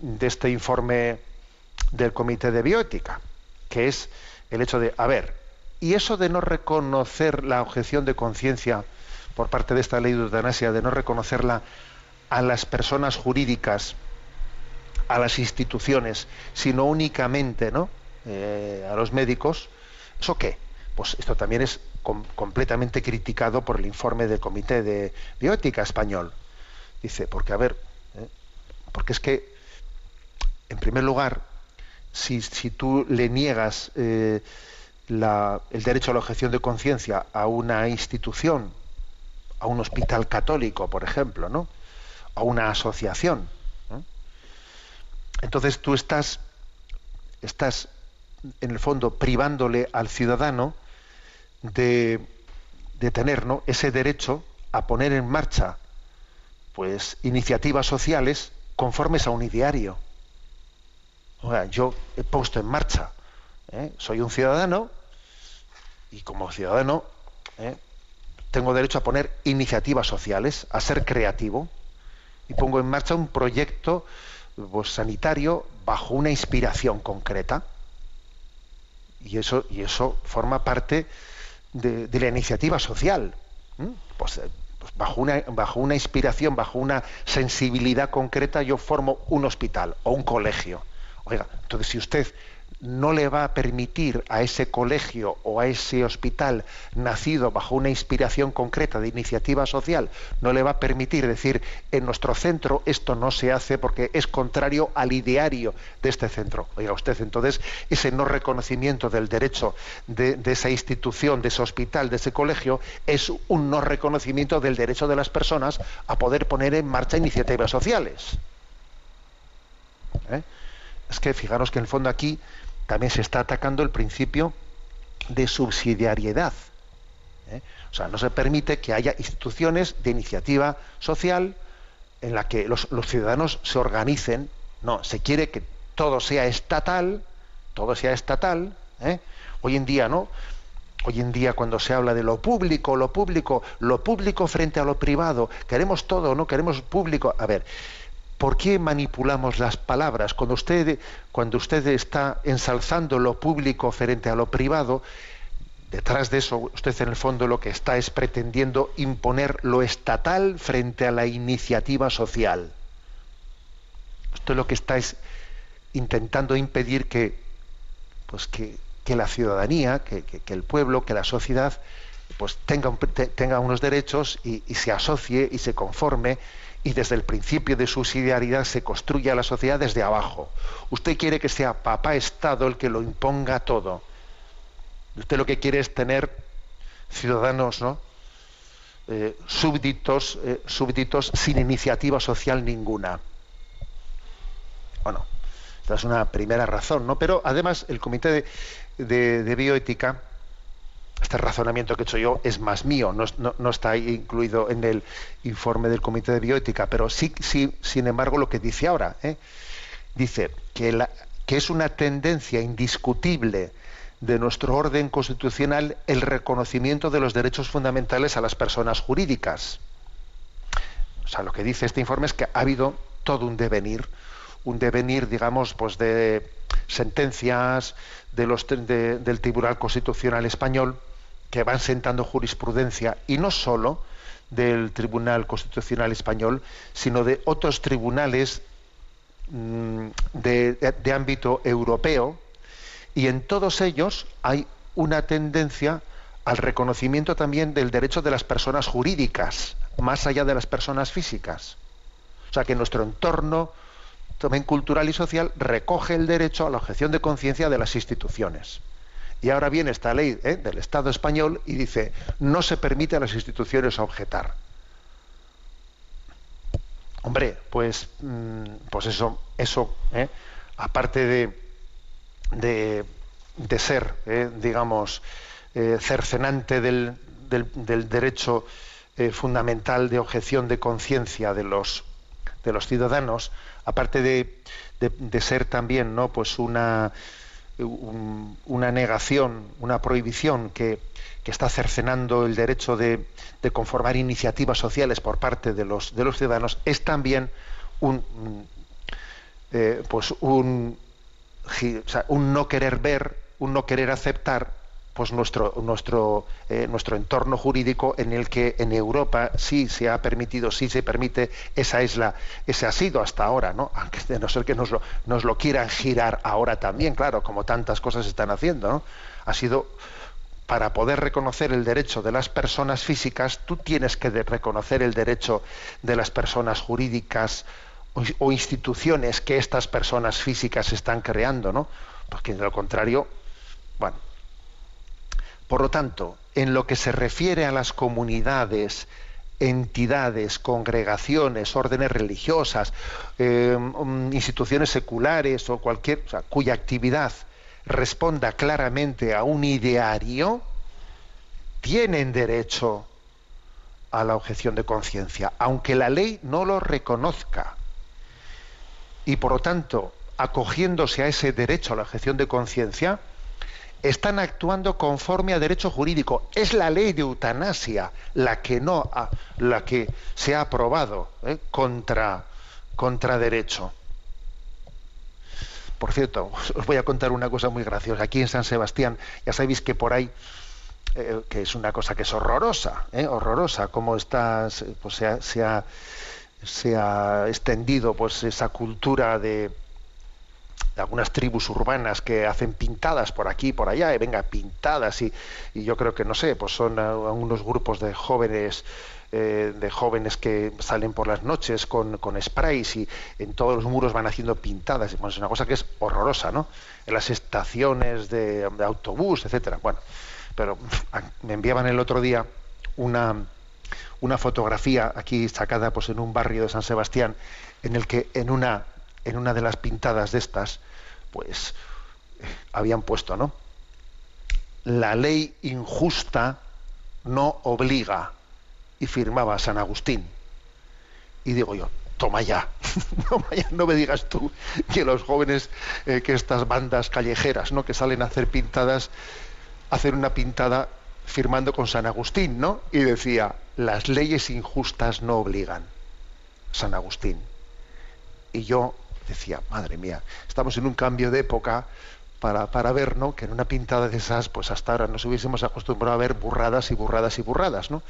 de este informe del Comité de Bioética, que es el hecho de, a ver, y eso de no reconocer la objeción de conciencia por parte de esta ley de eutanasia, de no reconocerla a las personas jurídicas, a las instituciones, sino únicamente ¿no? Eh, a los médicos, ¿eso qué? Pues esto también es com- completamente criticado por el informe del Comité de Bioética español. Dice, porque a ver, ¿eh? porque es que, en primer lugar, si, si tú le niegas eh, la- el derecho a la objeción de conciencia a una institución, a un hospital católico, por ejemplo, ¿no? a una asociación, ¿no? entonces tú estás, estás en el fondo privándole al ciudadano de, tener ese derecho a poner en marcha pues iniciativas sociales conformes a un ideario. O sea, yo he puesto en marcha, ¿eh? soy un ciudadano y como ciudadano ¿eh? tengo derecho a poner iniciativas sociales, a ser creativo y pongo en marcha un proyecto pues, sanitario bajo una inspiración concreta. Y eso, y eso forma parte de, la iniciativa social. Pues, eh, pues bajo, una, bajo una inspiración, bajo una sensibilidad concreta, yo formo un hospital o un colegio. Oiga, entonces si usted no le va a permitir a ese colegio o a ese hospital nacido bajo una inspiración concreta de iniciativa social, no le va a permitir decir en nuestro centro esto no se hace porque es contrario al ideario de este centro. Oiga usted, entonces ese no reconocimiento del derecho de, esa institución, de ese hospital, de ese colegio, es un no reconocimiento del derecho de las personas a poder poner en marcha iniciativas sociales. ¿Eh? Es que fijaros que en el fondo aquí también se está atacando el principio de subsidiariedad. ¿eh? O sea, no se permite que haya instituciones de iniciativa social en la que los, ciudadanos se organicen. No, se quiere que todo sea estatal, todo sea estatal. ¿eh? Hoy en día, ¿no? Hoy en día cuando se habla de lo público, lo público, lo público frente a lo privado, queremos todo, ¿no? Queremos público. A ver, ¿por qué manipulamos las palabras? Cuando usted, cuando usted está ensalzando lo público frente a lo privado, detrás de eso usted en el fondo lo que está es pretendiendo imponer lo estatal frente a la iniciativa social. Usted lo que está es intentando impedir que, pues que, que la ciudadanía, que, que, el pueblo, que la sociedad pues tenga, un- te- tenga unos derechos y, y se asocie y se conforme y desde el principio de subsidiariedad se construya la sociedad desde abajo. Usted quiere que sea papá Estado el que lo imponga todo. Usted lo que quiere es tener ciudadanos, ¿no? Eh, súbditos, eh, súbditos sin iniciativa social ninguna. Bueno, esta es una primera razón, ¿no? Pero además el Comité de Bioética, este razonamiento que he hecho yo es más mío, no, es- no- no está ahí incluido en el informe del Comité de Bioética, pero sí, sin embargo, lo que dice ahora, ¿eh? dice que, que es una tendencia indiscutible de nuestro orden constitucional el reconocimiento de los derechos fundamentales a las personas jurídicas. O sea, lo que dice este informe es que ha habido todo un devenir, un devenir, digamos, pues de sentencias de los, de- del Tribunal Constitucional Español que van sentando jurisprudencia y no solo del Tribunal Constitucional Español, sino de otros tribunales mm, de- de ámbito europeo y en todos ellos hay una tendencia al reconocimiento también del derecho de las personas jurídicas, más allá de las personas físicas. O sea que nuestro entorno cultural y social recoge el derecho a la objeción de conciencia de las instituciones. Y ahora viene esta ley ¿eh? del Estado español y dice, no se permite a las instituciones objetar. Hombre, pues, mm, pues eso, eso, ¿eh? aparte de, de, ser, ¿eh? digamos, eh, cercenante del, del- del derecho fundamental de objeción de conciencia de los, de los ciudadanos, aparte de, ser también ¿no? pues una, un- una negación, una prohibición que, que está cercenando el derecho de, de conformar iniciativas sociales por parte de los, de los ciudadanos, es también un, eh, pues un, un no querer ver, un no querer aceptar pues nuestro nuestro eh, nuestro entorno jurídico en el que en Europa sí se ha permitido sí se permite esa es la ese ha sido hasta ahora no aunque de no ser que nos lo nos lo quieran girar ahora también claro como tantas cosas están haciendo ¿no? ha sido para poder reconocer el derecho de las personas físicas, tú tienes que reconocer el derecho de las personas jurídicas o, o instituciones que estas personas físicas están creando, ¿no? Porque de lo contrario, bueno. Por lo tanto, en lo que se refiere a las comunidades, entidades, congregaciones, órdenes religiosas, eh, mm, instituciones seculares o cualquier, cuya actividad responda claramente a un ideario, tienen derecho a la objeción de conciencia, aunque la ley no lo reconozca. Y por lo tanto, acogiéndose a ese derecho a la objeción de conciencia, están actuando conforme a derecho jurídico. Es la ley de eutanasia la que no ha- la que se ha aprobado ¿eh? contra, contra derecho. Por cierto, os voy a contar una cosa muy graciosa. Aquí en San Sebastián, ya sabéis que por ahí, eh, que es una cosa que es horrorosa, ¿eh? horrorosa, como está, pues se ha, se ha- se ha extendido pues esa cultura de, de algunas tribus urbanas que hacen pintadas por aquí y por allá, y venga, pintadas, y, y yo creo que, no sé, pues son a- a unos grupos de jóvenes, eh, de jóvenes que salen por las noches con, con sprays y en todos los muros van haciendo pintadas. Bueno, es una cosa que es horrorosa, ¿no? En las estaciones de, de autobús, etcétera. Bueno, pero me enviaban el otro día una, una fotografía aquí sacada pues en un barrio de San Sebastián en el que en una en una de las pintadas de estas pues eh, habían puesto no la ley injusta no obliga y firmaba San Agustín y digo yo toma ya toma ya no me digas tú que los jóvenes eh, que estas bandas callejeras no que salen a hacer pintadas hacer una pintada firmando con San Agustín, ¿no? Y decía, las leyes injustas no obligan. San Agustín. Y yo decía, madre mía, estamos en un cambio de época para, para ver, ¿no? Que en una pintada de esas, pues hasta ahora nos hubiésemos acostumbrado a ver burradas y burradas y burradas, ¿no?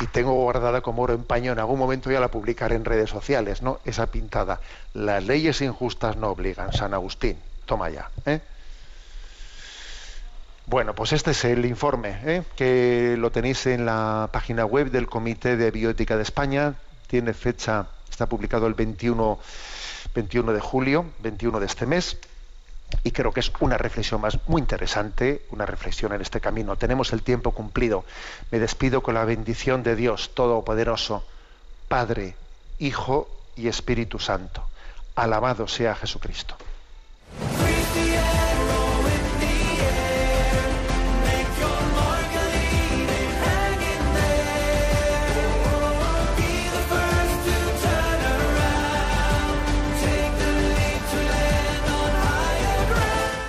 Y tengo guardada como oro en paño, en algún momento ya la publicaré en redes sociales, ¿no? Esa pintada. Las leyes injustas no obligan, San Agustín. Toma ya, ¿eh? Bueno, pues este es el informe, ¿eh? que lo tenéis en la página web del Comité de Bioética de España. Tiene fecha, está publicado el 21, 21 de julio, 21 de este mes. Y creo que es una reflexión más muy interesante, una reflexión en este camino. Tenemos el tiempo cumplido. Me despido con la bendición de Dios Todopoderoso, Padre, Hijo y Espíritu Santo. Alabado sea Jesucristo.